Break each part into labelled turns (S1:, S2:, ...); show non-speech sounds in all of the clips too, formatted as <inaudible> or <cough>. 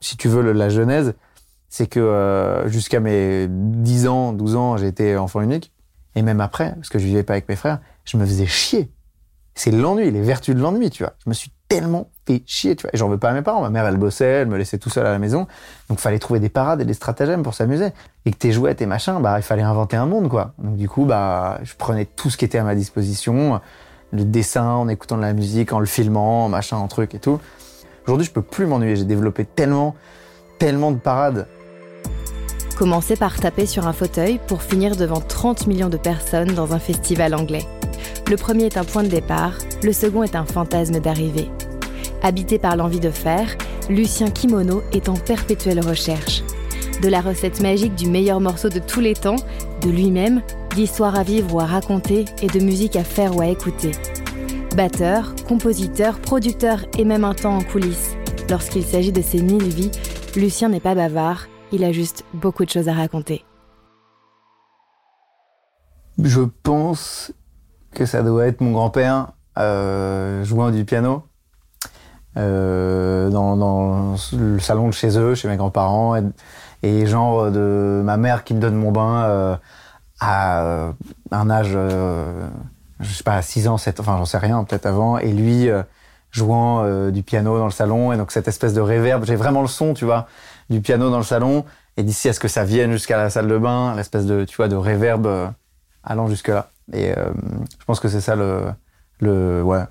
S1: si tu veux, la genèse, c'est que euh, jusqu'à mes 10 ans, 12 ans, été enfant unique. Et même après, parce que je vivais pas avec mes frères, je me faisais chier. C'est l'ennui, les vertus de l'ennui, tu vois. Je me suis tellement fait chier, tu vois. Et j'en veux pas à mes parents. Ma mère, elle bossait, elle me laissait tout seul à la maison. Donc, fallait trouver des parades et des stratagèmes pour s'amuser. Et que tes jouets, tes machins, bah, il fallait inventer un monde, quoi. Donc, du coup, bah, je prenais tout ce qui était à ma disposition. Le dessin, en écoutant de la musique, en le filmant, machin, en truc et tout. Aujourd'hui, je peux plus m'ennuyer. J'ai développé tellement, tellement de parades.
S2: Commencez par taper sur un fauteuil pour finir devant 30 millions de personnes dans un festival anglais. Le premier est un point de départ, le second est un fantasme d'arrivée. Habité par l'envie de faire, Lucien Kimono est en perpétuelle recherche. De la recette magique du meilleur morceau de tous les temps, de lui-même, d'histoires à vivre ou à raconter et de musique à faire ou à écouter. Batteur, compositeur, producteur et même un temps en coulisses. Lorsqu'il s'agit de ses mille vies, Lucien n'est pas bavard, il a juste beaucoup de choses à raconter.
S1: Je pense que ça doit être mon grand-père euh, jouant du piano euh, dans, le salon de chez eux, chez mes grands-parents, et, genre de ma mère qui me donne mon bain euh, à un âge, je sais pas, 6 ans, 7 ans, enfin j'en sais rien, peut-être avant, et lui jouant du piano dans le salon, et donc cette espèce de réverb, j'ai vraiment le son, tu vois, du piano dans le salon, et d'ici à ce que ça vienne jusqu'à la salle de bain, l'espèce de, tu vois, de réverb allant jusque là. Et euh, je pense que c'est ça le, le ouais,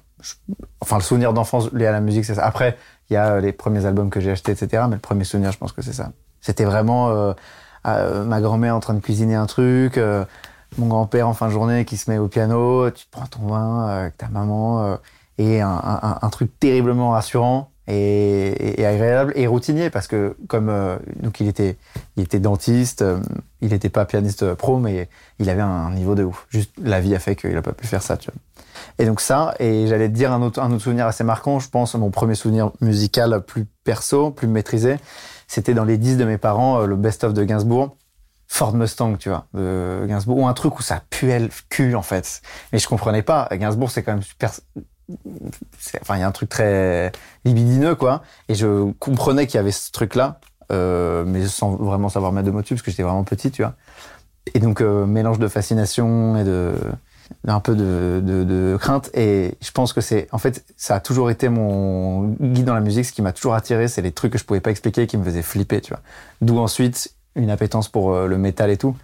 S1: enfin le souvenir d'enfance lié à la musique, c'est ça. Après, il y a les premiers albums que j'ai achetés, etc. Mais le premier souvenir, je pense que c'est ça. C'était vraiment euh, euh, ma grand-mère en train de cuisiner un truc, mon grand-père en fin de journée qui se met au piano, tu prends ton vin avec ta maman, et un, truc terriblement rassurant et, agréable et routinier parce que comme euh, donc il était il était dentiste, euh, il n'était pas pianiste pro mais il avait un niveau de ouf. Juste la vie a fait qu'il a pas pu faire ça, tu vois. Et donc ça et j'allais te dire un autre un autre souvenir assez marquant, je pense mon premier souvenir musical plus perso, plus maîtrisé, c'était dans les 10 de mes parents euh, le best of de Gainsbourg. Ford Mustang, tu vois, de Gainsbourg, ou un truc où ça puait le cul, en fait. Mais je comprenais pas. Gainsbourg, c'est quand même super, enfin, il y a un truc très libidineux, quoi. Et je comprenais qu'il y avait ce truc-là, euh, mais sans vraiment savoir mettre de mots dessus, parce que j'étais vraiment petit, tu vois. Et donc, euh, mélange de fascination et de d'un peu de, de, de, crainte. Et je pense que c'est, en fait, ça a toujours été mon guide dans la musique. Ce qui m'a toujours attiré, c'est les trucs que je pouvais pas expliquer, qui me faisaient flipper, tu vois. D'où ensuite une appétence pour euh, le métal et tout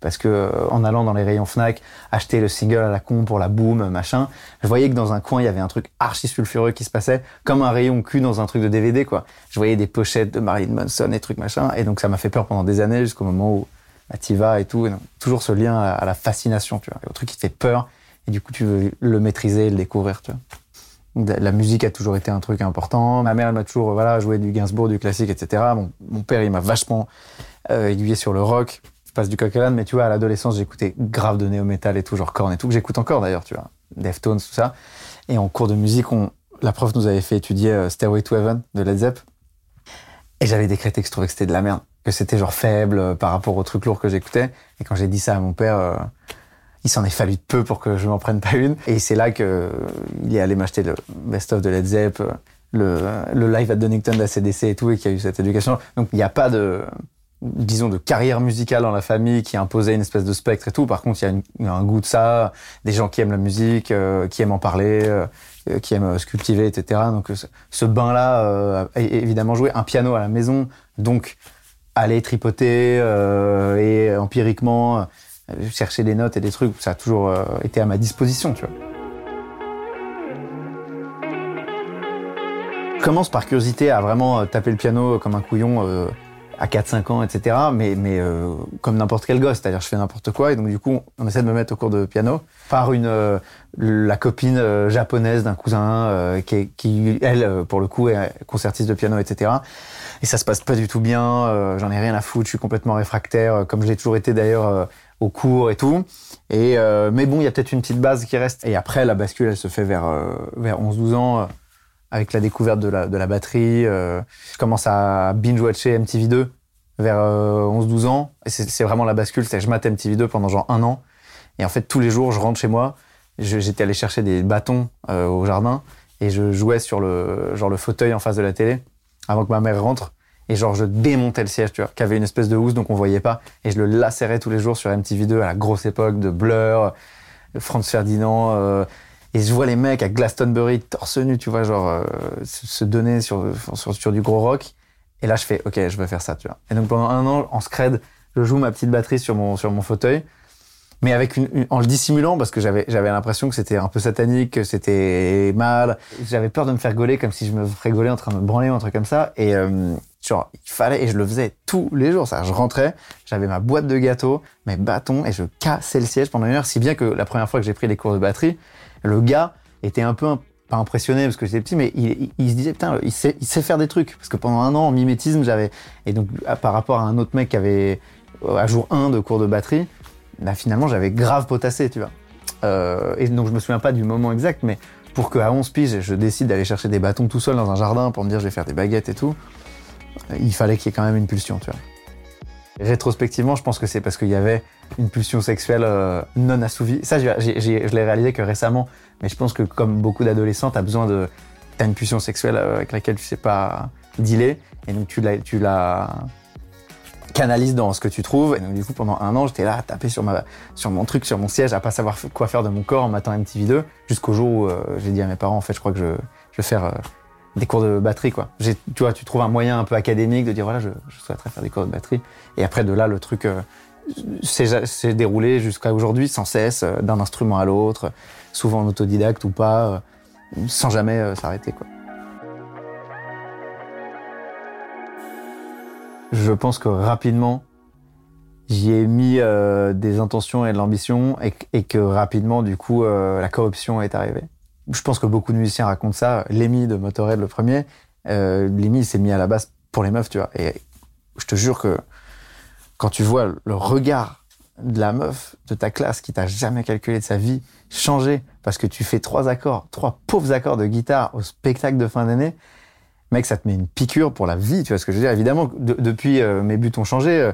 S1: parce que euh, en allant dans les rayons Fnac, acheter le single à la con pour la boom, machin, je voyais que dans un coin il y avait un truc archi sulfureux qui se passait, comme un rayon cul dans un truc de DVD quoi. Je voyais des pochettes de Marilyn Manson et trucs machin, et donc ça m'a fait peur pendant des années jusqu'au moment où bah, t'y vas et tout. toujours ce lien à, la fascination, tu vois, au truc qui te fait peur, et du coup tu veux le maîtriser, le découvrir, tu vois. La musique a toujours été un truc important. Ma mère, elle m'a toujours voilà joué du Gainsbourg, du classique, etc. Mon, père, il m'a vachement euh, aiguillé sur le rock je passe du coq à mais tu vois, à l'adolescence, j'écoutais grave de néo-metal et tout, genre Korn et tout, que j'écoute encore d'ailleurs, tu vois, Deftones, tout ça. Et en cours de musique, la prof nous avait fait étudier euh, Stairway to Heaven de Led Zepp. Et j'avais décrété que je trouvais que c'était de la merde, que c'était genre faible euh, par rapport aux trucs lourds que j'écoutais. Et quand j'ai dit ça à mon père, euh, il s'en est fallu de peu pour que je m'en prenne pas une. Et c'est là que il est allé m'acheter le best-of de Led Zepp, le, le live à Donington d'ACDC et tout, et qu'il y a eu cette éducation. Donc il n'y a pas de disons, de carrière musicale dans la famille qui imposait une espèce de spectre et tout. Par contre, il y a, un goût de ça, des gens qui aiment la musique, euh, qui aiment en parler, euh, euh, qui aiment se cultiver, etc. Donc, ce bain-là évidemment joué. Un piano à la maison, donc aller tripoter et empiriquement chercher des notes et des trucs, ça a toujours été à ma disposition, tu vois. commence par curiosité à vraiment taper le piano comme un couillon à 4-5 ans, etc. Mais, mais euh, comme n'importe quel gosse, c'est-à-dire je fais n'importe quoi. Et donc du coup, on essaie de me mettre au cours de piano par une euh, la copine euh, japonaise d'un cousin qui, qui, elle, pour le coup, est concertiste de piano, etc. Et ça se passe pas du tout bien. J'en ai rien à foutre. Je suis complètement réfractaire, comme je l'ai toujours été d'ailleurs au cours et tout. Et mais bon, il y a peut-être une petite base qui reste. Et après, la bascule, elle se fait vers vers 11-12 ans avec la découverte de la, de la batterie. Euh, je commence à binge-watcher MTV2 vers 11-12 euh, ans. Et c'est vraiment la bascule. C'est je mate MTV2 pendant genre un an. Et en fait, tous les jours, je rentre chez moi. J'étais allé chercher des bâtons euh, au jardin et je jouais sur le, genre le fauteuil en face de la télé avant que ma mère rentre. Et genre, je démontais le siège, tu vois, qui avait une espèce de housse, donc on voyait pas. Et je le lacérais tous les jours sur MTV2 à la grosse époque de Blur, Franz Ferdinand. Euh, et je vois les mecs à Glastonbury, torse nu, tu vois, genre, euh, se donner sur, sur, sur, du gros rock. Et là, je fais, OK, je vais faire ça, tu vois. Et donc, pendant un an, en scred, je joue ma petite batterie sur mon, sur mon fauteuil mais avec une, en le dissimulant parce que j'avais j'avais l'impression que c'était un peu satanique, que c'était mal. J'avais peur de me faire gauler comme si je me ferais gauler en train de me branler ou un truc comme ça. Et euh, il fallait et je le faisais tous les jours. Ça, je rentrais, j'avais ma boîte de gâteaux, mes bâtons et je cassais le siège pendant une heure. Si bien que la première fois que j'ai pris les cours de batterie, le gars était un peu pas impressionné parce que j'étais petit, mais il, se disait putain, il sait, faire des trucs parce que pendant un an en mimétisme j'avais et donc par rapport à un autre mec qui avait à jour 1 de cours de batterie bah, finalement, j'avais grave potassé, tu vois. Euh, et donc, je me souviens pas du moment exact, mais pour qu'à 11 piges, je décide d'aller chercher des bâtons tout seul dans un jardin pour me dire je vais faire des baguettes et tout, il fallait qu'il y ait quand même une pulsion. Rétrospectivement, je pense que c'est parce qu'il y avait une pulsion sexuelle euh, non assouvie. Ça, je l'ai réalisé que récemment, mais je pense que comme beaucoup d'adolescents, t'as besoin de... T'as une pulsion sexuelle euh, avec laquelle tu sais pas dealer, et donc tu l'as... Tu l'as canalise dans ce que tu trouves. Et donc, du coup, pendant un an, j'étais là à taper sur, mon truc, sur mon siège, à pas savoir quoi faire de mon corps en m'attendant MTV2, jusqu'au jour où euh, j'ai dit à mes parents, en fait, je crois que je, vais faire des cours de batterie, quoi. Tu vois, tu trouves un moyen un peu académique de dire, voilà, je, je souhaiterais faire des cours de batterie. Et après, de là, le truc euh, s'est déroulé jusqu'à aujourd'hui, sans cesse, d'un instrument à l'autre, souvent en autodidacte ou pas, sans jamais s'arrêter, quoi. Je pense que rapidement, j'y ai mis euh, des intentions et de l'ambition et, que rapidement, du coup, euh, la corruption est arrivée. Je pense que beaucoup de musiciens racontent ça. Lémi de Motorhead, le premier, euh, s'est mis à la base pour les meufs, tu vois. Et je te jure que quand tu vois le regard de la meuf de ta classe qui t'a jamais calculé de sa vie changer parce que tu fais trois accords, trois pauvres accords de guitare au spectacle de fin d'année, mec, ça te met une piqûre pour la vie, tu vois ce que je veux dire. Évidemment, depuis, euh, mes buts ont changé, euh,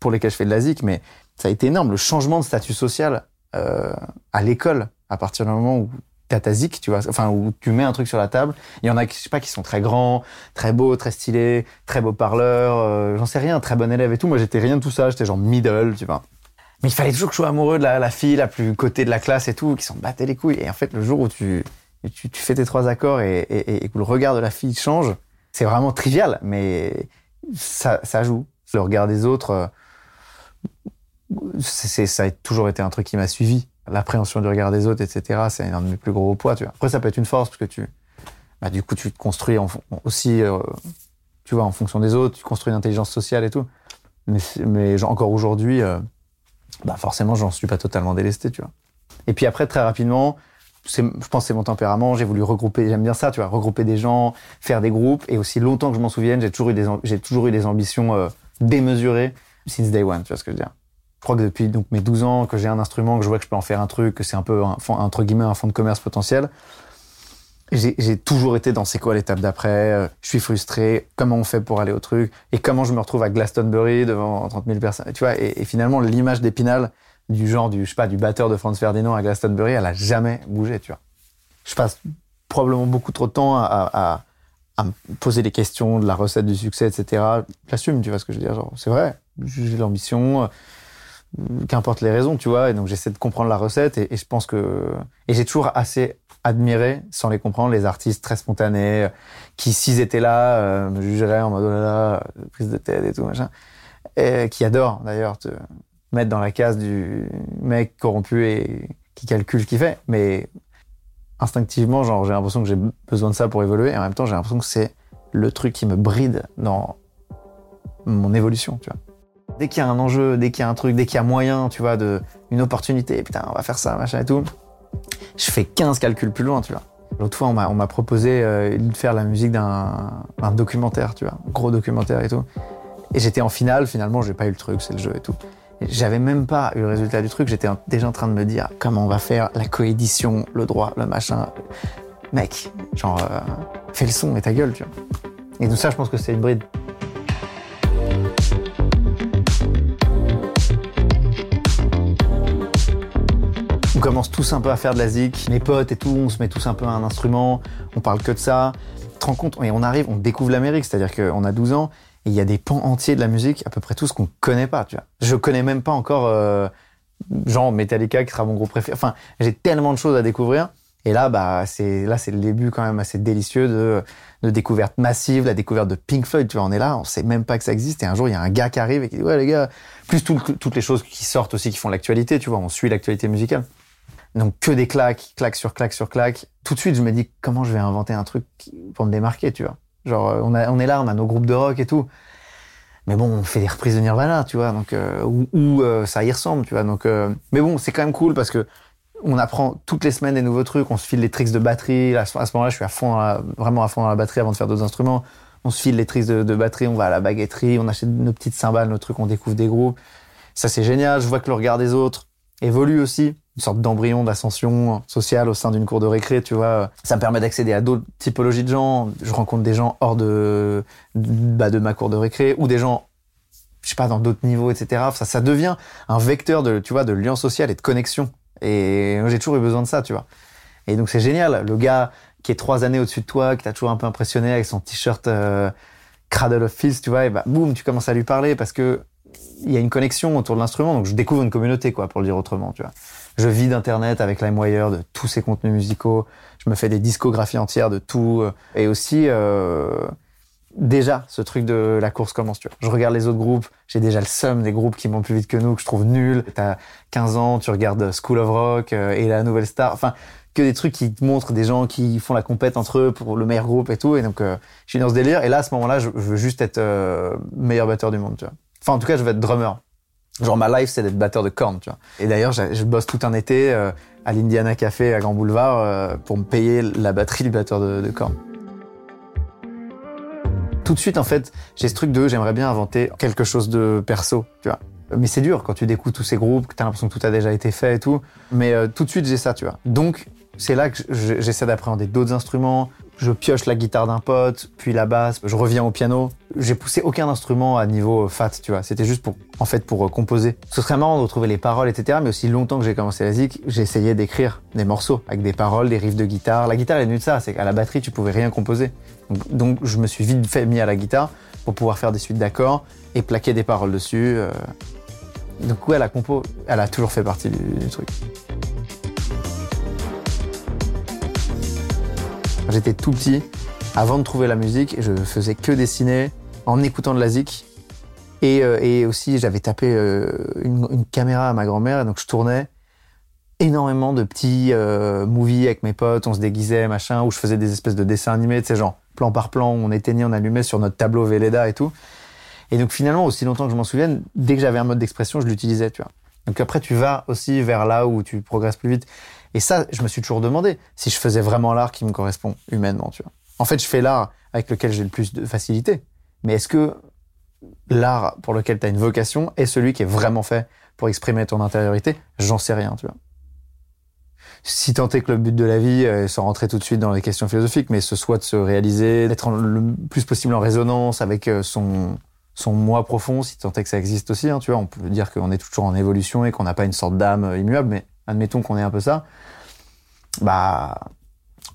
S1: pour lesquels je fais de la zik, mais ça a été énorme, le changement de statut social euh, à l'école, à partir du moment où t'as ta zik, tu vois, enfin, où tu mets un truc sur la table. Il y en a, je sais pas, qui sont très grands, très beaux, très stylés, très beaux parleurs, j'en sais rien, très bon élève et tout. Moi, j'étais rien de tout ça, j'étais genre middle, tu vois. Mais il fallait toujours que je sois amoureux de la, la fille la plus côté de la classe et tout, qui s'en battait les couilles. Et en fait, le jour où tu, tu, tu fais tes trois accords et, et, et, que le regard de la fille change, c'est vraiment trivial, mais ça, ça, joue. Le regard des autres, euh, c'est, ça a toujours été un truc qui m'a suivi. L'appréhension du regard des autres, etc., c'est un de mes plus gros poids. Tu vois. Après, ça peut être une force parce que tu, bah, du coup, tu te construis aussi, euh, tu vois, en fonction des autres. Tu construis une intelligence sociale et tout. Mais, mais encore aujourd'hui, euh, bah forcément, j'en suis pas totalement délesté, tu vois. Et puis après, très rapidement, je pense c'est mon tempérament. J'ai voulu regrouper, j'aime bien ça, tu vois, regrouper des gens, faire des groupes. Et aussi longtemps que je m'en souvienne, j'ai toujours eu des, j'ai toujours eu des ambitions euh, démesurées since day one. Tu vois ce que je veux dire Je crois que depuis donc mes 12 ans, que j'ai un instrument, que je vois que je peux en faire un truc, que c'est un peu un, entre guillemets un fond de commerce potentiel. J'ai toujours été dans c'est quoi l'étape d'après, euh, je suis frustré, comment on fait pour aller au truc, et comment je me retrouve à Glastonbury devant 30 000 personnes. Tu vois, et, finalement l'image d'Épinal, du genre du, je sais pas, du batteur de Franz Ferdinand à Glastonbury, elle a jamais bougé, tu vois. Je passe probablement beaucoup trop de temps à, me poser des questions de la recette du succès, etc. J'assume, tu vois ce que je veux dire. Genre, c'est vrai, j'ai l'ambition, qu'importe les raisons, tu vois. Et donc, j'essaie de comprendre la recette et, je pense que, et j'ai toujours assez admiré, sans les comprendre, les artistes très spontanés, qui, s'ils étaient là, euh, me jugeraient en mode, oh là là, prise de tête et tout, machin. Et qui adorent, d'ailleurs, mettre dans la case du mec corrompu et qui calcule ce qu'il fait. Mais instinctivement, genre, j'ai l'impression que j'ai besoin de ça pour évoluer. Et en même temps, j'ai l'impression que c'est le truc qui me bride dans mon évolution, tu vois. Dès qu'il y a un enjeu, dès qu'il y a un truc, dès qu'il y a moyen, tu vois, de, une opportunité, putain, on va faire ça, machin et tout, je fais 15 calculs plus loin, tu vois. L'autre fois, on m'a proposé euh, de faire la musique d'un documentaire, tu vois, gros documentaire et tout. Et j'étais en finale, finalement, j'ai pas eu le truc, c'est le jeu et tout. J'avais même pas eu le résultat du truc, j'étais déjà en train de me dire comment on va faire la coédition, le droit, le machin. Mec, genre, euh, fais le son et ta gueule, tu vois. Et tout ça, je pense que c'est une bride. On commence tous un peu à faire de la zik, mes potes et tout, on se met tous un peu à un instrument, on parle que de ça. Tu te rends compte, et on arrive, on découvre l'Amérique, c'est-à-dire qu'on a 12 ans, Et il y a des pans entiers de la musique, à peu près tous qu'on connaît pas, tu vois. Je connais même pas encore, euh, genre Metallica qui sera mon groupe préféré. Enfin, j'ai tellement de choses à découvrir. Et là, bah, c'est là, c'est le début quand même assez délicieux de, de découverte massive, la découverte de Pink Floyd. Tu vois, on est là, on sait même pas que ça existe. Et un jour, il y a un gars qui arrive et qui dit ouais les gars, plus toutes les choses qui sortent aussi, qui font l'actualité. Tu vois, on suit l'actualité musicale. Donc que des claques, claques sur claques sur claques. Tout de suite, je me dis comment je vais inventer un truc pour me démarquer, tu vois. Genre, euh, on, est là, on a nos groupes de rock et tout. Mais bon, on fait des reprises de Nirvana, tu vois, donc euh, où, euh, ça y ressemble, tu vois. Donc, mais bon, c'est quand même cool parce que on apprend toutes les semaines des nouveaux trucs. On se file les tricks de batterie. À ce, moment-là, je suis à fond, vraiment à fond dans la batterie avant de faire d'autres instruments. On se file les tricks de, de, batterie. On va à la baguetterie. On achète nos petites cymbales, nos trucs. On découvre des groupes. Ça, c'est génial. Je vois que le regard des autres évolue aussi une sorte d'embryon d'ascension sociale au sein d'une cour de récré, tu vois. Ça me permet d'accéder à d'autres typologies de gens. Je rencontre des gens hors de, bah, de ma cour de récré ou des gens, je sais pas, dans d'autres niveaux, etc. Ça, ça devient un vecteur de, tu vois, de lien social et de connexion. Et j'ai toujours eu besoin de ça, tu vois. Et donc c'est génial. Le gars qui est trois années au-dessus de toi, qui t'a toujours un peu impressionné avec son t-shirt euh, Cradle of Filth, tu vois, et bah boum, tu commences à lui parler parce que il y a une connexion autour de l'instrument. Donc je découvre une communauté, quoi, pour le dire autrement, tu vois. Je vis d'internet avec LimeWire, de tous ces contenus musicaux. Je me fais des discographies entières de tout. Euh, et aussi, euh, déjà, ce truc de la course commence, tu vois. Je regarde les autres groupes. J'ai déjà le seum des groupes qui vont plus vite que nous, que je trouve nuls. T'as 15 ans, tu regardes School of Rock euh, et la Nouvelle Star. Enfin, que des trucs qui te montrent des gens qui font la compète entre eux pour le meilleur groupe et tout. Et donc, euh, je suis dans ce délire. Et là, à ce moment-là, je, veux juste être euh, meilleur batteur du monde, tu vois. Enfin, en tout cas, je veux être drummer. Genre ma life, c'est d'être batteur de cornes, tu vois. Et d'ailleurs, je bosse tout un été euh, à l'Indiana Café à Grand Boulevard euh, pour me payer la batterie du batteur de, de cornes. Tout de suite, en fait, j'ai ce truc de j'aimerais bien inventer quelque chose de perso, tu vois. Mais c'est dur quand tu découvres tous ces groupes, que t'as l'impression que tout a déjà été fait et tout. Mais euh, tout de suite, j'ai ça, tu vois. Donc, c'est là que j'essaie d'appréhender d'autres instruments, je pioche la guitare d'un pote, puis la basse, je reviens au piano. J'ai poussé aucun instrument à niveau fat, tu vois. C'était juste pour, en fait, pour euh, composer. Ce serait marrant de retrouver les paroles, etc. Mais aussi longtemps que j'ai commencé la zik, essayé d'écrire des morceaux avec des paroles, des riffs de guitare. La guitare est venue de ça, c'est qu'à la batterie, tu pouvais rien composer. Donc, je me suis vite fait mis à la guitare pour pouvoir faire des suites d'accords et plaquer des paroles dessus. Euh. Donc ouais, la compo, elle a toujours fait partie du truc. J'étais tout petit, avant de trouver la musique, je faisais que dessiner en écoutant de la zik. Et, euh, aussi, j'avais tapé euh, une, caméra à ma grand-mère, donc je tournais énormément de petits euh, movies avec mes potes, on se déguisait, machin, où je faisais des espèces de dessins animés, tu sais, genre plan par plan, on éteignait, on allumait sur notre tableau Velleda et tout. Et donc finalement, aussi longtemps que je m'en souvienne, dès que j'avais un mode d'expression, je l'utilisais, tu vois. Donc après, tu vas aussi vers là où tu progresses plus vite. Et ça, je me suis toujours demandé si je faisais vraiment l'art qui me correspond humainement. En fait, je fais l'art avec lequel j'ai le plus de facilité. Mais est-ce que l'art pour lequel tu as une vocation est celui qui est vraiment fait pour exprimer ton intériorité? J'en sais rien, tu. Si tant est que le but de la vie, euh, sans rentrer tout de suite dans les questions philosophiques, mais ce soit de se réaliser, d'être le plus possible en résonance avec euh, son, son moi profond, si tant est que ça existe aussi, hein, tu vois, on peut dire qu'on est toujours en évolution et qu'on n'a pas une sorte d'âme immuable, mais admettons qu'on ait un peu ça, bah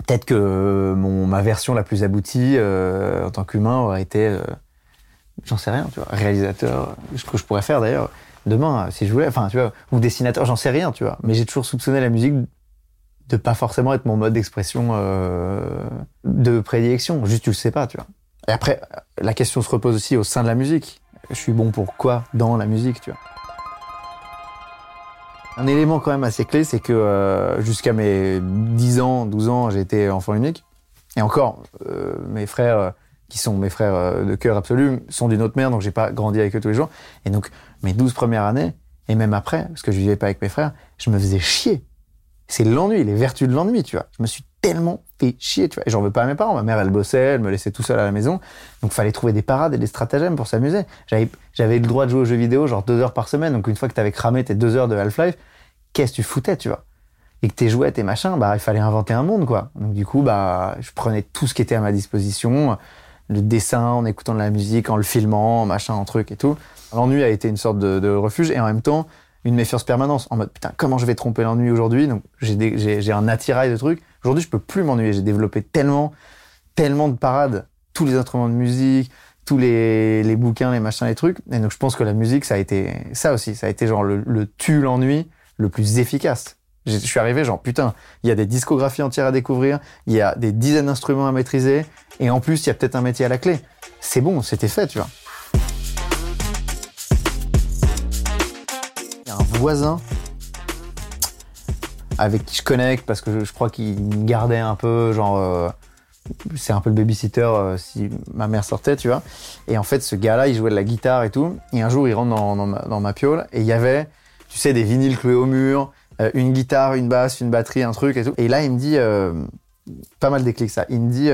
S1: peut-être que ma version la plus aboutie euh, en tant qu'humain aurait été, euh, j'en sais rien, tu vois, réalisateur, ce que je pourrais faire d'ailleurs demain si je voulais, enfin tu vois, ou dessinateur, j'en sais rien, tu vois. Mais j'ai toujours soupçonné la musique de pas forcément être mon mode d'expression euh, de prédilection. Juste tu le sais pas, tu vois. Et après, la question se repose aussi au sein de la musique. Je suis bon pour quoi dans la musique, tu vois. Un élément quand même assez clé, c'est que euh, jusqu'à mes 10 ans, 12 ans, été enfant unique. Et encore, euh, mes frères, euh, qui sont mes frères de cœur absolu, sont d'une autre mère, donc j'ai pas grandi avec eux tous les jours. Et donc, mes 12 premières années, et même après, parce que je vivais pas avec mes frères, je me faisais chier. C'est l'ennui, les vertus de l'ennui, tu vois. Je me suis tellement fait chier, tu vois. Et j'en veux pas à mes parents. Ma mère, elle bossait, elle me laissait tout seul à la maison. Donc, fallait trouver des parades et des stratagèmes pour s'amuser. J'avais, j'avais le droit de jouer aux jeux vidéo, genre deux heures par semaine. Donc, une fois que t'avais cramé tes deux heures de Half-Life, qu'est-ce que tu foutais, tu vois? Et que tes jouets, tes machins, bah, il fallait inventer un monde, quoi. Donc, du coup, bah, je prenais tout ce qui était à ma disposition. Le dessin, en écoutant de la musique, en le filmant, machin, en truc et tout. L'ennui a été une sorte de, de refuge et en même temps, une méfiance permanente en mode putain comment je vais tromper l'ennui aujourd'hui? Donc j'ai un attirail de trucs aujourd'hui je peux plus m'ennuyer j'ai développé tellement tellement de parades tous les instruments de musique tous les, les bouquins, les machins, les trucs. Et donc je pense que la musique, ça a été ça aussi. Ça a été genre le, le tue l'ennui le plus efficace. Je suis arrivé genre putain, il y a des discographies entières à découvrir, il y a des dizaines d'instruments à maîtriser, et en plus il y a peut-être un métier à la clé. C'est bon, c'était fait, tu vois. Il y a un voisin avec qui je connecte parce que je, crois qu'il gardait un peu, genre euh, c'est un peu le babysitter euh, si ma mère sortait, tu vois. Et en fait, ce gars-là, il jouait de la guitare et tout. Et un jour, il rentre dans, dans, ma, piole et il y avait, tu sais, des vinyles cloués au mur, euh, une guitare, une basse, une batterie, un truc et tout. Et là, il me dit, euh, pas mal déclic ça, il me dit,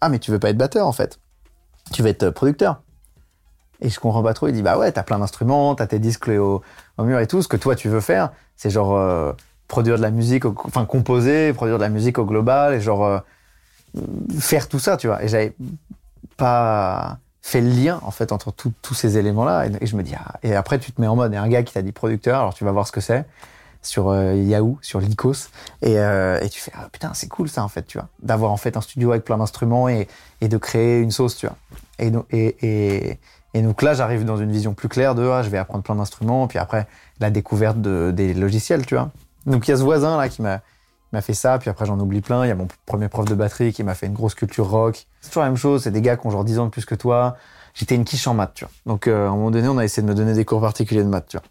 S1: ah mais tu veux pas être batteur en fait, tu veux être producteur. Et je comprends pas trop, il dit, bah ouais, t'as plein d'instruments, t'as tes disques au, au, mur et tout, ce que toi tu veux faire, c'est genre produire de la musique, enfin composer, produire de la musique au global et genre faire tout ça, tu vois. Et j'avais pas fait le lien en fait entre tous ces éléments là et, je me dis ah, et après tu te mets en mode et un gars qui t'a dit producteur alors tu vas voir ce que c'est sur euh, Yahoo, sur Lycos, et, euh, et tu fais ah, putain c'est cool ça en fait, tu vois, d'avoir en fait un studio avec plein d'instruments et, et de créer une sauce, tu vois. Et, et, et, et donc là j'arrive dans une vision plus claire de ah, je vais apprendre plein d'instruments, puis après la découverte de, des logiciels, tu vois. Donc il y a ce voisin là qui m'a fait ça, puis après j'en oublie plein. Il y a mon premier prof de batterie qui m'a fait une grosse culture rock. C'est toujours la même chose, c'est des gars qui ont genre 10 ans de plus que toi. J'étais une quiche en maths, tu vois. Donc euh, à un moment donné, on a essayé de me donner des cours particuliers de maths, tu vois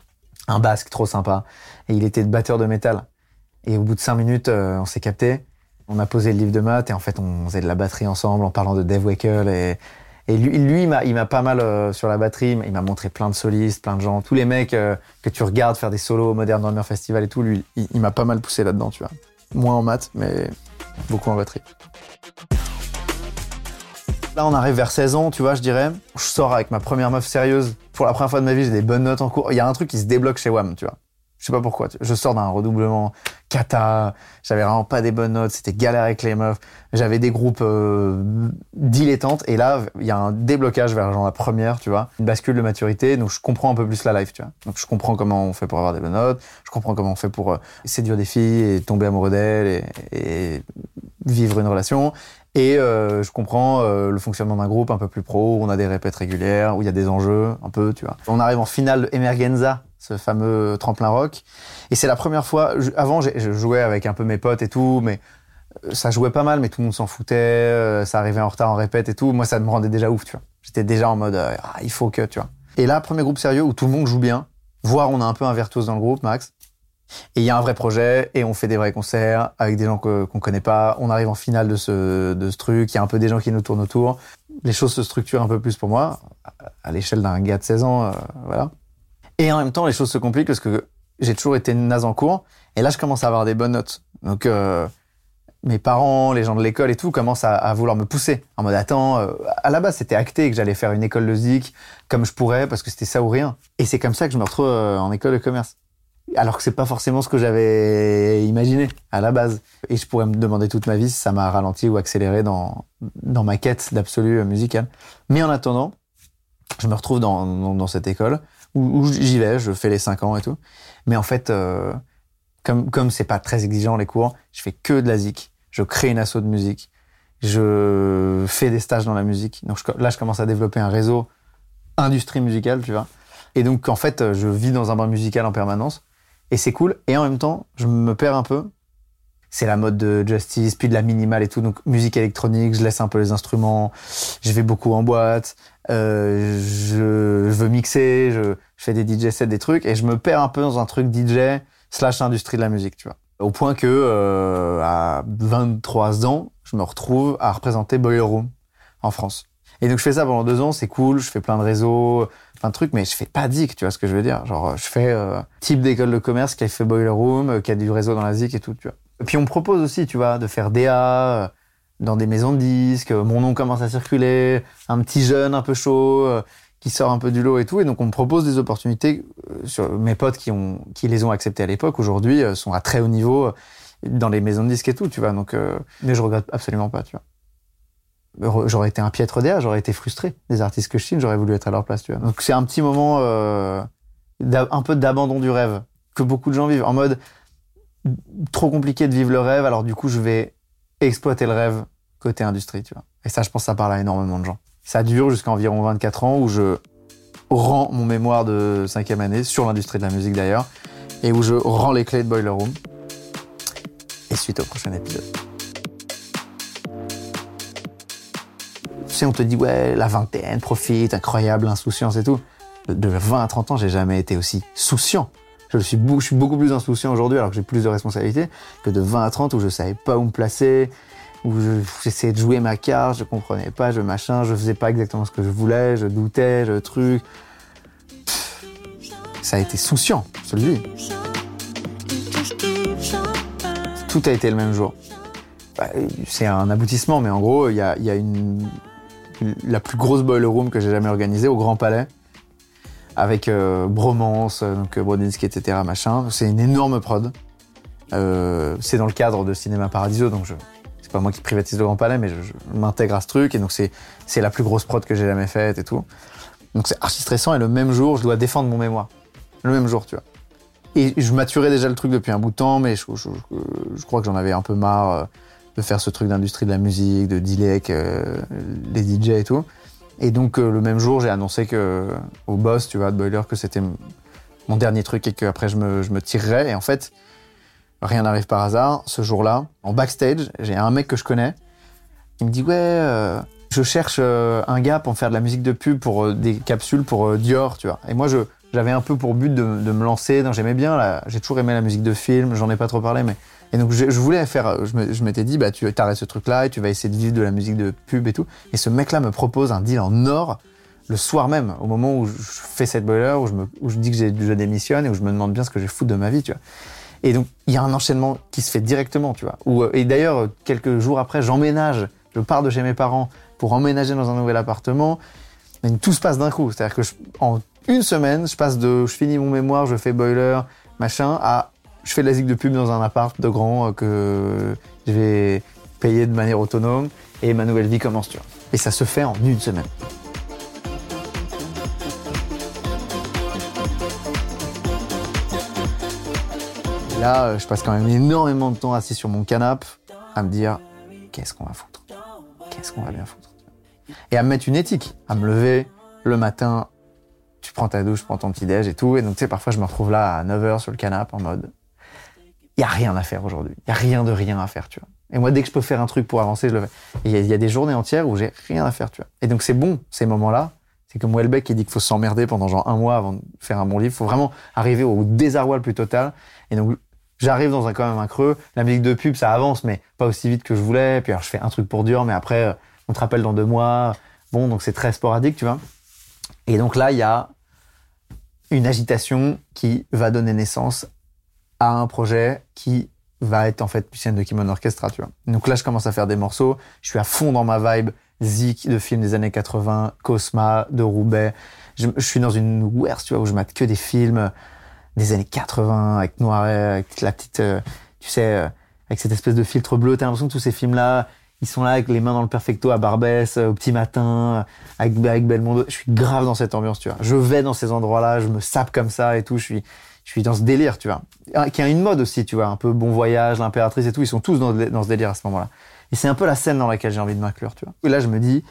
S1: un basque trop sympa. Et il était batteur de métal. Et au bout de cinq minutes, euh, on s'est capté. On a posé le livre de maths et en fait, on faisait de la batterie ensemble en parlant de Dave Weckel. Et, et lui, il m'a pas mal euh, sur la batterie. Il m'a montré plein de solistes, plein de gens. Tous les mecs euh, que tu regardes faire des solos au Modern Drummer Festival et tout, lui, il, il m'a pas mal poussé là-dedans, tu vois. Moins en maths, mais beaucoup en batterie. Là, on arrive vers 16 ans, tu vois, je dirais. Je sors avec ma première meuf sérieuse. Pour la première fois de ma vie, j'ai des bonnes notes en cours. Il y a un truc qui se débloque chez WAM, tu vois. Je sais pas pourquoi. Je sors d'un redoublement cata. J'avais vraiment pas des bonnes notes. C'était galère avec les meufs. J'avais des groupes euh, dilettantes. Et là, il y a un déblocage vers genre la première, tu vois. Une bascule de maturité. Donc, je comprends un peu plus la life, tu vois. Donc, je comprends comment on fait pour avoir des bonnes notes. Je comprends comment on fait pour euh, séduire des filles et tomber amoureux d'elles et, et vivre une relation. Et euh, je comprends euh, le fonctionnement d'un groupe un peu plus pro, où on a des répètes régulières, où il y a des enjeux, un peu, tu vois. On arrive en finale de Emergenza, ce fameux tremplin rock. Et c'est la première fois, avant je jouais avec un peu mes potes et tout, mais euh, ça jouait pas mal, mais tout le monde s'en foutait, euh, ça arrivait en retard en répète et tout. Moi, ça me rendait déjà ouf, tu vois. J'étais déjà en mode, euh, ah, il faut que, tu vois. Et là, premier groupe sérieux où tout le monde joue bien, voire on a un peu un virtuose dans le groupe, Max. Et il y a un vrai projet et on fait des vrais concerts avec des gens qu'on qu connaît pas. On arrive en finale de ce, de ce truc. Il y a un peu des gens qui nous tournent autour. Les choses se structurent un peu plus pour moi à l'échelle d'un gars de 16 ans, voilà. Et en même temps, les choses se compliquent parce que j'ai toujours été naze en cours. Et là, je commence à avoir des bonnes notes. Donc, euh, mes parents, les gens de l'école et tout commencent à, vouloir me pousser. En mode, attends, euh, à la base, c'était acté que j'allais faire une école de zik comme je pourrais parce que c'était ça ou rien. Et c'est comme ça que je me retrouve euh, en école de commerce alors que c'est pas forcément ce que j'avais imaginé à la base. Et je pourrais me demander toute ma vie si ça m'a ralenti ou accéléré dans, dans ma quête d'absolu musical. Mais en attendant, je me retrouve dans, dans cette école où, j'y vais, je fais les 5 ans et tout. Mais en fait, euh, comme comme c'est pas très exigeant les cours, je fais que de la zik. Je crée une asso de musique. Je fais des stages dans la musique. Donc là, je commence à développer un réseau industrie musicale, tu vois. Et donc en fait, je vis dans un bain musical en permanence et c'est cool. Et en même temps, je me perds un peu. C'est la mode de Justice, puis de la minimale et tout. Donc, musique électronique, je laisse un peu les instruments. Je vais beaucoup en boîte. Euh, je, je, veux mixer. Je, je, fais des DJ sets, des trucs. Et je me perds un peu dans un truc DJ slash industrie de la musique, tu vois. Au point que, euh, à 23 ans, je me retrouve à représenter Boiler Room en France. Et donc, je fais ça pendant deux ans. C'est cool. Je fais plein de réseaux plein de trucs, mais je fais pas DIC, tu vois ce que je veux dire. Genre, je fais euh, type d'école de commerce qui a fait Boiler Room, euh, qui a du réseau dans la ZIC et tout, tu vois. Et puis on me propose aussi, tu vois, de faire DA euh, dans des maisons de disques. Mon nom commence à circuler, un petit jeune un peu chaud qui sort un peu du lot et tout. Et donc on me propose des opportunités. Sur mes potes qui ont qui les ont acceptées à l'époque aujourd'hui sont à très haut niveau dans les maisons de disques et tout, tu vois. Donc, mais je regrette absolument pas, tu vois j'aurais été un piètre DA, j'aurais été frustré. Des artistes que je signe, j'aurais voulu être à leur place, tu vois. Donc c'est un petit moment euh, un peu d'abandon du rêve que beaucoup de gens vivent en mode trop compliqué de vivre le rêve, alors du coup je vais exploiter le rêve côté industrie, tu vois. Et ça, je pense, ça parle à énormément de gens. Ça dure jusqu'à environ 24 ans où je rends mon mémoire de cinquième année sur l'industrie de la musique d'ailleurs et où je rends les clés de Boiler Room. Et suite au prochain épisode. Tu sais, on te dit, ouais, la vingtaine, profite, incroyable, insouciance et tout. De 20 à 30 ans, j'ai jamais été aussi souciant. Je suis, je suis beaucoup plus insouciant aujourd'hui alors que j'ai plus de responsabilités que de 20 à 30 où je savais pas où me placer, où j'essayais de jouer ma carte, je comprenais pas, je machin, je faisais pas exactement ce que je voulais, je doutais, je truc. ça a été souciant, je le dis. Tout a été le même jour. Bah, c'est un aboutissement, mais en gros, il y a, y a une, la plus grosse boiler room que j'ai jamais organisée au Grand Palais, avec euh, Bromance, donc euh, Brodinski, etc. Machin. C'est une énorme prod. Euh, c'est dans le cadre de Cinéma Paradiso, donc je, c'est pas moi qui privatise le Grand Palais, mais je, m'intègre à ce truc, et donc c'est, c'est la plus grosse prod que j'ai jamais faite et tout. Donc c'est archi stressant, et le même jour, je dois défendre mon mémoire. Le même jour, tu vois. Et je maturais déjà le truc depuis un bout de temps, mais je, je, crois que j'en avais un peu marre euh, de faire ce truc d'industrie de la musique, de avec euh, les DJ et tout. Et donc euh, le même jour, j'ai annoncé que au boss, tu vois, de Boiler, que c'était mon dernier truc et qu'après je me, je me tirerais. Et en fait, rien n'arrive par hasard. Ce jour-là, en backstage, j'ai un mec que je connais qui me dit ouais, euh, je cherche euh, un gars pour faire de la musique de pub pour des capsules pour Dior, tu vois. Et moi, je j'avais un peu pour but de, de me lancer. J'aimais bien, j'ai toujours aimé la musique de film. J'en ai pas trop parlé, mais et donc je, voulais faire, je m'étais dit, bah tu arrêtes ce truc-là et tu vas essayer de vivre de la musique de pub et tout. Et ce mec-là me propose un deal en or le soir même, au moment où je fais cette boiler, où je, me, où je dis que je démissionne et où je me demande bien ce que j'ai foutre de ma vie, tu vois. Et donc il y a un enchaînement qui se fait directement, tu vois. Où, et d'ailleurs quelques jours après, j'emménage, je pars de chez mes parents pour emménager dans un nouvel appartement. Et tout se passe d'un coup, c'est-à-dire que je, en une semaine, je passe de, je finis mon mémoire, je fais boiler, machin, à je fais de la zig de pub dans un appart de grand euh, que je vais payer de manière autonome et ma nouvelle vie commence, tu vois. Et ça se fait en une semaine. Là, euh, je passe quand même énormément de temps assis sur mon canapé à me dire qu'est-ce qu'on va foutre? Qu'est-ce qu'on va bien foutre? Et à me mettre une éthique, à me lever le matin, tu prends ta douche, prends ton petit déj et tout. Et donc, tu sais, parfois, je me retrouve là à 9h sur le canapé en mode il y a rien à faire aujourd'hui. Il y a rien de rien à faire, tu vois. Et moi, dès que je peux faire un truc pour avancer, je le fais. Il y, y, a des journées entières où j'ai rien à faire, tu vois. Et donc, c'est bon, ces moments-là. C'est comme Welbeck qui dit qu'il faut s'emmerder pendant genre un mois avant de faire un bon livre. Il faut vraiment arriver au désarroi le plus total. Et donc, j'arrive dans un quand même un creux. La musique de pub, ça avance, mais pas aussi vite que je voulais. Puis alors, je fais un truc pour dur, mais après, on te rappelle dans deux mois. Bon, donc c'est très sporadique, tu vois. Et donc là, il y a une agitation qui va donner naissance à un projet qui va être en fait Lucien de Kimon Orchestra, tu vois. Donc là, je commence à faire des morceaux. Je suis à fond dans ma vibe zik de films des années 80, Cosma, de Roubaix. Je, je suis dans une worse, tu vois, où je mate que des films des années 80 avec Noiret, avec la petite, euh, tu sais, euh, avec cette espèce de filtre bleu. T'as l'impression que tous ces films-là, ils sont là avec les mains dans le perfecto à Barbès, euh, au petit matin, avec, avec Belmondo. Je suis grave dans cette ambiance, tu vois. Je vais dans ces endroits-là, je me sape comme ça et tout. Je suis, je suis dans ce délire, tu vois. Qui a une mode aussi, tu vois, un peu bon voyage, l'impératrice et tout. Ils sont tous dans, dans ce délire à ce moment-là. Et c'est un peu la scène dans laquelle j'ai envie de m'inclure, tu vois. Là, je me dis,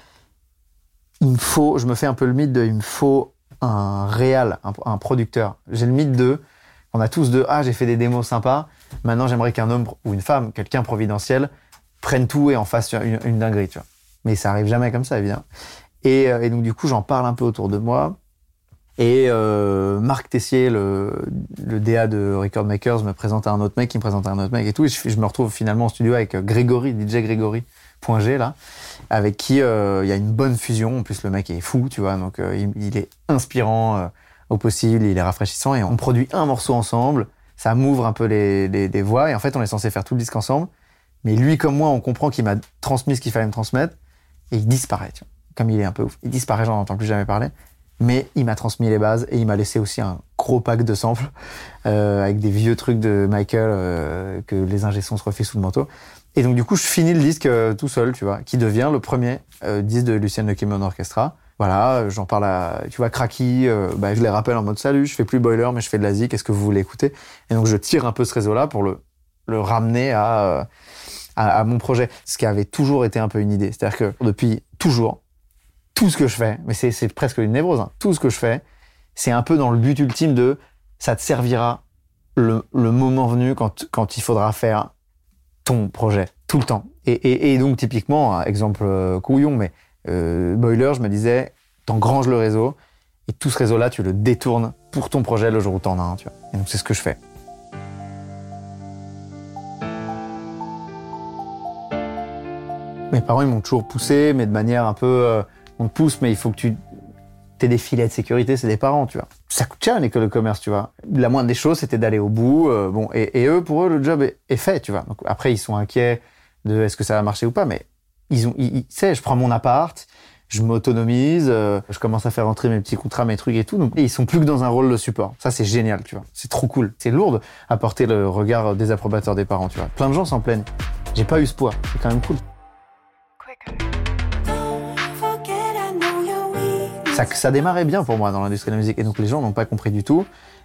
S1: il me faut, je me fais un peu le mythe de, il me faut un réal, un, un producteur. J'ai le mythe de, on a tous de, ah, j'ai fait des démos sympas. Maintenant, j'aimerais qu'un homme ou une femme, quelqu'un providentiel, prenne tout et en fasse une, une dinguerie, tu vois. Mais ça arrive jamais comme ça, évidemment. Et, et donc, du coup, j'en parle un peu autour de moi. Et euh, Marc Tessier, le, le DA de Record Makers, me présente à un autre mec, qui me présente à un autre mec et tout. Et je, me retrouve finalement en studio avec Grégory, DJ Grégory, point G, là, avec qui il euh, y a une bonne fusion. En plus, le mec est fou, tu vois, donc euh, il, il, est inspirant euh, au possible, il est rafraîchissant. Et on produit un morceau ensemble. Ça m'ouvre un peu les, les, les voies. Et en fait, on est censé faire tout le disque ensemble. Mais lui, comme moi, on comprend qu'il m'a transmis ce qu'il fallait me transmettre. Et il disparaît, tu vois. Comme il est un peu ouf. Il disparaît, j'en entends plus jamais parler mais il m'a transmis les bases et il m'a laissé aussi un gros pack de samples euh, avec des vieux trucs de Michael euh, que les ingé se refait sous le manteau. Et donc du coup, je finis le disque euh, tout seul, tu vois, qui devient le premier disque de Lucien Le Kimon Orchestra. Voilà, j'en parle à, tu vois, Cracky, bah, je les rappelle en mode salut, je fais plus boiler, mais je fais de la zik, est-ce que vous voulez écouter? Et donc je tire un peu ce réseau-là pour le, ramener à, à mon projet, ce qui avait toujours été un peu une idée. C'est-à-dire que depuis toujours, tout ce que je fais, mais c'est presque une névrose, hein, tout ce que je fais, c'est un peu dans le but ultime de ça te servira le, moment venu quand, quand il faudra faire ton projet, tout le temps. Et, donc, typiquement, exemple euh, couillon, mais euh, Boiler, je me disais, t'engranges le réseau, et tout ce réseau-là, tu le détournes pour ton projet le jour où t'en as un, tu vois. Et donc, c'est ce que je fais. Mes parents, ils m'ont toujours poussé, mais de manière un peu, euh, on pousse, mais il faut que tu aies des filets de sécurité, c'est des parents, tu vois. Ça coûte cher une école de commerce, tu vois. La moindre des choses, c'était d'aller au bout. Euh, bon, et, eux, pour eux, le job est, fait, tu vois. Donc après, ils sont inquiets de est-ce que ça va marcher ou pas, mais ils ont, ils, sais, je prends mon appart, je m'autonomise, euh, je commence à faire entrer mes petits contrats, mes trucs et tout. Donc ils sont plus que dans un rôle de support. Ça, c'est génial, tu vois. C'est trop cool. C'est lourd à porter le regard des approbateurs des parents, tu vois. Plein de gens s'en plaignent. J'ai pas eu ce poids. C'est quand même cool. Ça, ça démarrait bien pour moi dans l'industrie de la musique et donc les gens n'ont pas compris du tout.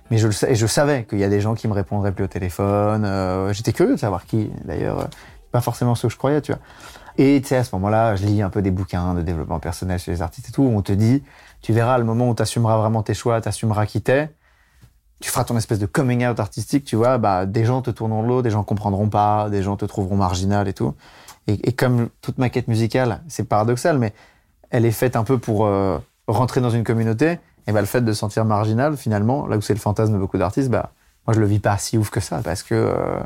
S1: Mais je, le, et je savais qu'il y a des gens qui me répondraient plus au téléphone. Euh, j'étais curieux de savoir qui, d'ailleurs. Euh, pas forcément ce que je croyais, tu vois. Et tu sais, à ce moment-là, je lis un peu des bouquins de développement personnel sur les artistes et tout, où on te dit, tu verras le moment où tu assumeras vraiment tes choix, tu assumeras qui t'es, tu feras ton espèce de coming out artistique, tu vois, bah, des gens te tourneront de l'eau, des gens comprendront pas, des gens te trouveront marginal et tout. Et, comme toute ma quête musicale, c'est paradoxal, mais elle est faite un peu pour euh, rentrer dans une communauté. Et bah, le fait de se sentir marginal, finalement, là où c'est le fantasme de beaucoup d'artistes, bah, moi, je le vis pas si ouf que ça, parce que euh,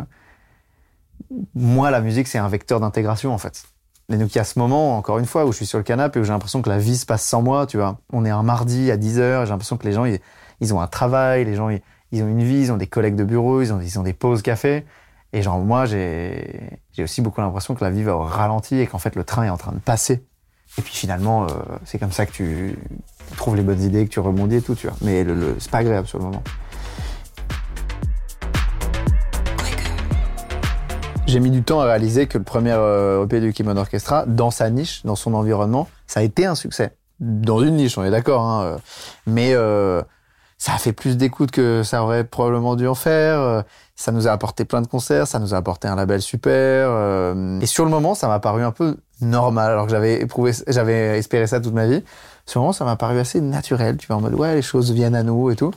S1: moi, la musique, c'est un vecteur d'intégration, en fait. Et donc, il y a ce moment, encore une fois, où je suis sur le canapé où j'ai l'impression que la vie se passe sans moi, tu vois. On est un mardi à 10 heures, j'ai l'impression que les gens, ils, ont un travail, les gens, ils, ont une vie, ils ont des collègues de bureau, ils ont, ils ont des pauses café. Et genre, moi, j'ai aussi beaucoup l'impression que la vie va au ralenti et qu'en fait, le train est en train de passer. Et puis finalement, euh, c'est comme ça que tu trouves les bonnes idées, que tu rebondis et tout, tu vois. Mais le, c'est pas agréable sur le moment. J'ai mis du temps à réaliser que le premier euh, EP du Kimono Orchestra, dans sa niche, dans son environnement, ça a été un succès. Dans une niche, on est d'accord, hein, euh. mais euh, ça a fait plus d'écoute que ça aurait probablement dû en faire. Ça nous a apporté plein de concerts, ça nous a apporté un label super. Euh, et sur le moment, ça m'a paru un peu normal, alors que j'avais éprouvé, j'avais espéré ça toute ma vie. Sur le moment, ça m'a paru assez naturel. Tu vois, en mode ouais, les choses viennent à nous et tout.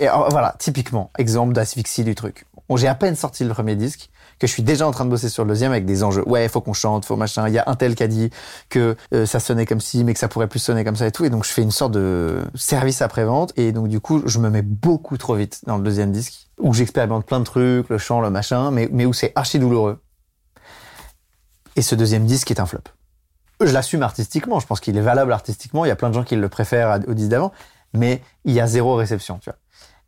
S1: Et voilà, typiquement, exemple d'asphyxie du truc. J'ai à peine sorti le premier disque que je suis déjà en train de bosser sur le deuxième avec des enjeux. Ouais, faut qu'on chante, faut machin. Il y a un tel qui a dit que euh, ça sonnait comme ci, mais que ça pourrait plus sonner comme ça et tout. Et donc je fais une sorte de service après-vente. Et donc du coup, je me mets beaucoup trop vite dans le deuxième disque, où j'expérimente plein de trucs, le chant, le machin, mais, mais où c'est archi douloureux. Et ce deuxième disque est un flop. Je l'assume artistiquement, je pense qu'il est valable artistiquement, il y a plein de gens qui le préfèrent au disque d'avant, mais il y a zéro réception, tu vois.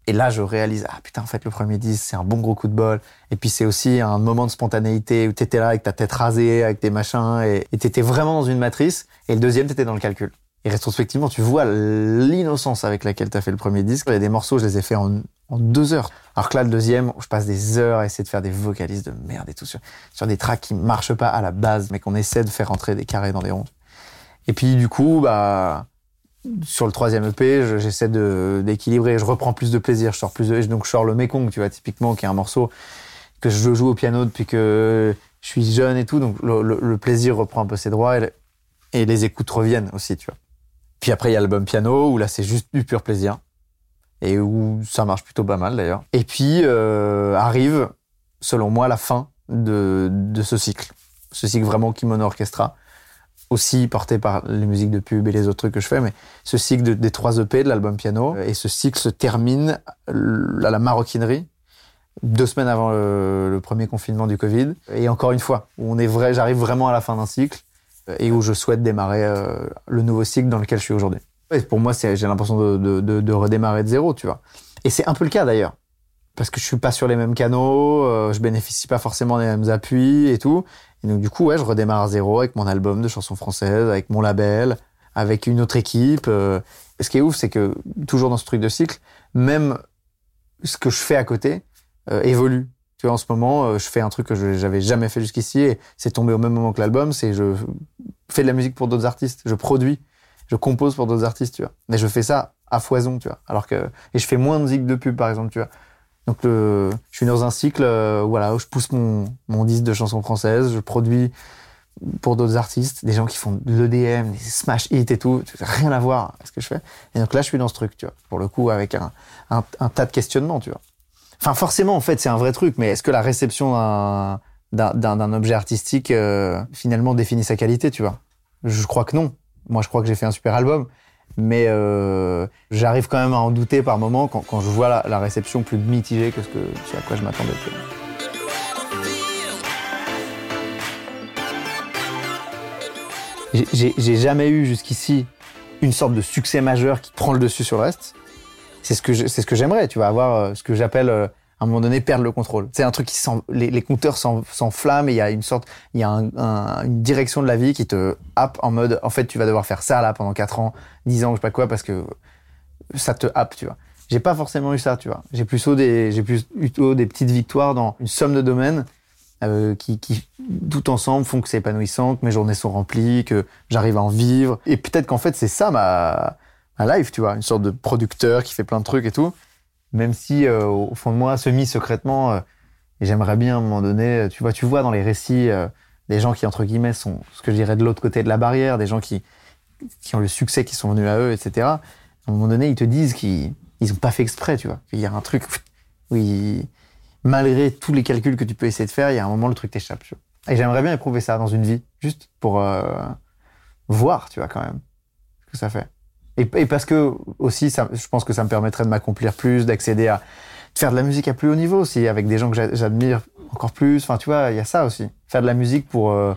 S1: Et là, je réalise, ah putain, en fait, le premier disque, c'est un bon gros coup de bol. Et puis, c'est aussi un moment de spontanéité où t'étais là avec ta tête rasée, avec tes machins, et t'étais vraiment dans une matrice. Et le deuxième, t'étais dans le calcul. Et rétrospectivement, tu vois l'innocence avec laquelle t'as fait le premier disque. Il y a des morceaux, je les ai fait en, deux heures. Alors que là, le deuxième, je passe des heures à essayer de faire des vocalises de merde et tout sur, sur des tracks qui marchent pas à la base, mais qu'on essaie de faire rentrer des carrés dans des ronds. Et puis, du coup, bah, sur le troisième EP, j'essaie d'équilibrer, je reprends plus de plaisir, je sors plus de, donc je sors le Mekong, tu vois, typiquement, qui est un morceau que je joue au piano depuis que je suis jeune et tout, donc le, plaisir reprend un peu ses droits et, les écoutes reviennent aussi, tu vois. Puis après, il y a l'album piano, où là, c'est juste du pur plaisir et où ça marche plutôt pas mal d'ailleurs. Et puis euh, arrive, selon moi, la fin de, de ce cycle, ce cycle vraiment Kimono Orchestra aussi porté par les musiques de pub et les autres trucs que je fais, mais ce cycle des trois EP de l'album piano, et ce cycle se termine à la maroquinerie, deux semaines avant le, premier confinement du Covid. Et encore une fois, où on est vrai, j'arrive vraiment à la fin d'un cycle et où je souhaite démarrer euh, le nouveau cycle dans lequel je suis aujourd'hui. pour moi, j'ai l'impression de, de, de, redémarrer de zéro, tu vois. Et c'est un peu le cas d'ailleurs. Parce que je suis pas sur les mêmes canaux, euh, je bénéficie pas forcément des mêmes appuis et tout. Et donc, du coup, ouais, je redémarre à zéro avec mon album de chansons françaises, avec mon label, avec une autre équipe. Euh. ce qui est ouf, c'est que toujours dans ce truc de cycle, même ce que je fais à côté euh, évolue. Tu vois, en ce moment, euh, je fais un truc que je j'avais jamais fait jusqu'ici et c'est tombé au même moment que l'album. C'est je fais de la musique pour d'autres artistes, je produis, je compose pour d'autres artistes, tu vois. Mais je fais ça à foison, tu vois. Alors que et je fais moins de musique de pub, par exemple, tu vois. Donc le, je suis dans un cycle euh, voilà, où je pousse mon, disque de chansons françaises, je produis pour d'autres artistes, des gens qui font de l'EDM, des smash hits et tout, rien à voir avec ce que je fais. Et donc là, je suis dans ce truc, tu vois, pour le coup, avec un, tas de questionnements, tu vois. Enfin, forcément, en fait, c'est un vrai truc, mais est-ce que la réception d'un, objet artistique, euh, finalement, définit sa qualité, tu vois? Je crois que non. Moi, je crois que j'ai fait un super album, mais euh, j'arrive quand même à en douter par moments quand, quand je vois la, réception plus mitigée que ce, que, à quoi je m'attendais. J'ai jamais eu jusqu'ici une sorte de succès majeur qui prend le dessus sur le reste. C'est ce que c'est ce que j'aimerais, tu vas avoir euh, ce que j'appelle euh, à un moment donné perdre le contrôle. C'est un truc qui les, les compteurs s'enflamment et il y a une sorte, il y a un, un, une direction de la vie qui te happe en mode, en fait, tu vas devoir faire ça là pendant 4 ans, 10 ans, je sais pas quoi, parce que ça te happe, tu vois. J'ai pas forcément eu ça, tu vois. J'ai plutôt des, j'ai des petites victoires dans une somme de domaines euh, qui, qui, tout ensemble font que c'est épanouissant, que mes journées sont remplies, que j'arrive à en vivre. Et peut-être qu'en fait, c'est ça ma, ma life, tu vois, une sorte de producteur qui fait plein de trucs et tout. Même si, euh, au fond de moi, semi-secrètement, euh, j'aimerais bien à un moment donné, tu vois, tu vois dans les récits euh, des gens qui, entre guillemets, sont ce que je dirais de l'autre côté de la barrière, des gens qui, qui ont le succès qui sont venus à eux, etc. À un moment donné, ils te disent qu'ils ils ont pas fait exprès, tu vois. Il y a un truc <laughs> où ils, malgré tous les calculs que tu peux essayer de faire, il y a un moment le truc t'échappe. Et j'aimerais bien éprouver ça dans une vie, juste pour euh, voir, tu vois, quand même, ce que ça fait. Et, et parce que aussi, ça, je pense que ça me permettrait de m'accomplir plus, d'accéder à de faire de la musique à plus haut niveau aussi, avec des gens que j'admire encore plus. Enfin, tu vois, il y a ça aussi. Faire de la musique pour, euh,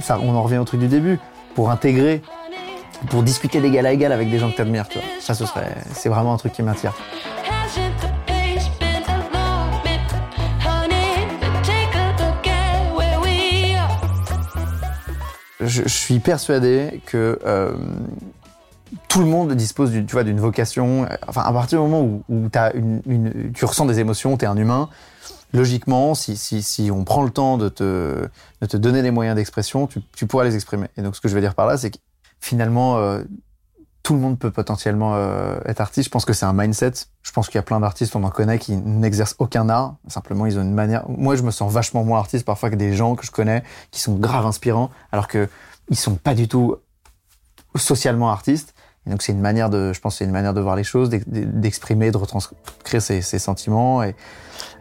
S1: ça, on en revient au truc du début, pour intégrer, pour discuter d'égal à égal avec des gens que t'admires, tu vois. Ça, ce serait, c'est vraiment un truc qui m'attire. je, je, suis persuadé que euh, tout le monde dispose tu vois, d'une vocation. Enfin, à partir du moment où, une, tu ressens des émotions, tu es un humain, logiquement, si, on prend le temps de te, donner les moyens d'expression, tu, tu pourras les exprimer. Et donc, ce que je veux dire par là, c'est que finalement, euh, tout le monde peut potentiellement euh, être artiste. Je pense que c'est un mindset. Je pense qu'il y a plein d'artistes, on en connaît, qui n'exercent aucun art. Simplement, ils ont une manière. Moi, je me sens vachement moins artiste parfois que des gens que je connais qui sont grave inspirants, alors que ils sont pas du tout socialement artistes. Donc, c'est une manière de, je pense, c'est une manière de voir les choses, d'exprimer, de retranscrire ses, sentiments et,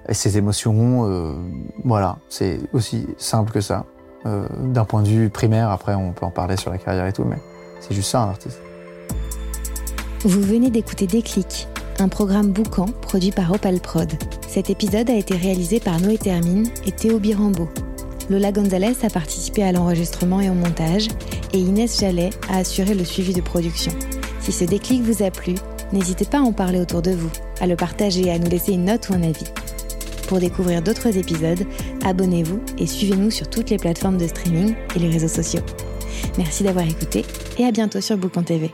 S1: et, ses émotions. Euh, voilà, c'est aussi simple que ça. Euh, D'un point de vue primaire, après, on peut en parler sur la carrière et tout, mais c'est juste ça, un artiste.
S2: Vous venez d'écouter Déclic, un programme boucan produit par Opal Prod. Cet épisode a été réalisé par Noé Termine et Théo Birambeau. Lola Gonzalez a participé à l'enregistrement et au montage, et Inès Jallet a assuré le suivi de production. Si ce déclic vous a plu, n'hésitez pas à en parler autour de vous, à le partager et à nous laisser une note ou un avis. Pour découvrir d'autres épisodes, abonnez-vous et suivez-nous sur toutes les plateformes de streaming et les réseaux sociaux. Merci d'avoir écouté et à bientôt sur Boucan TV.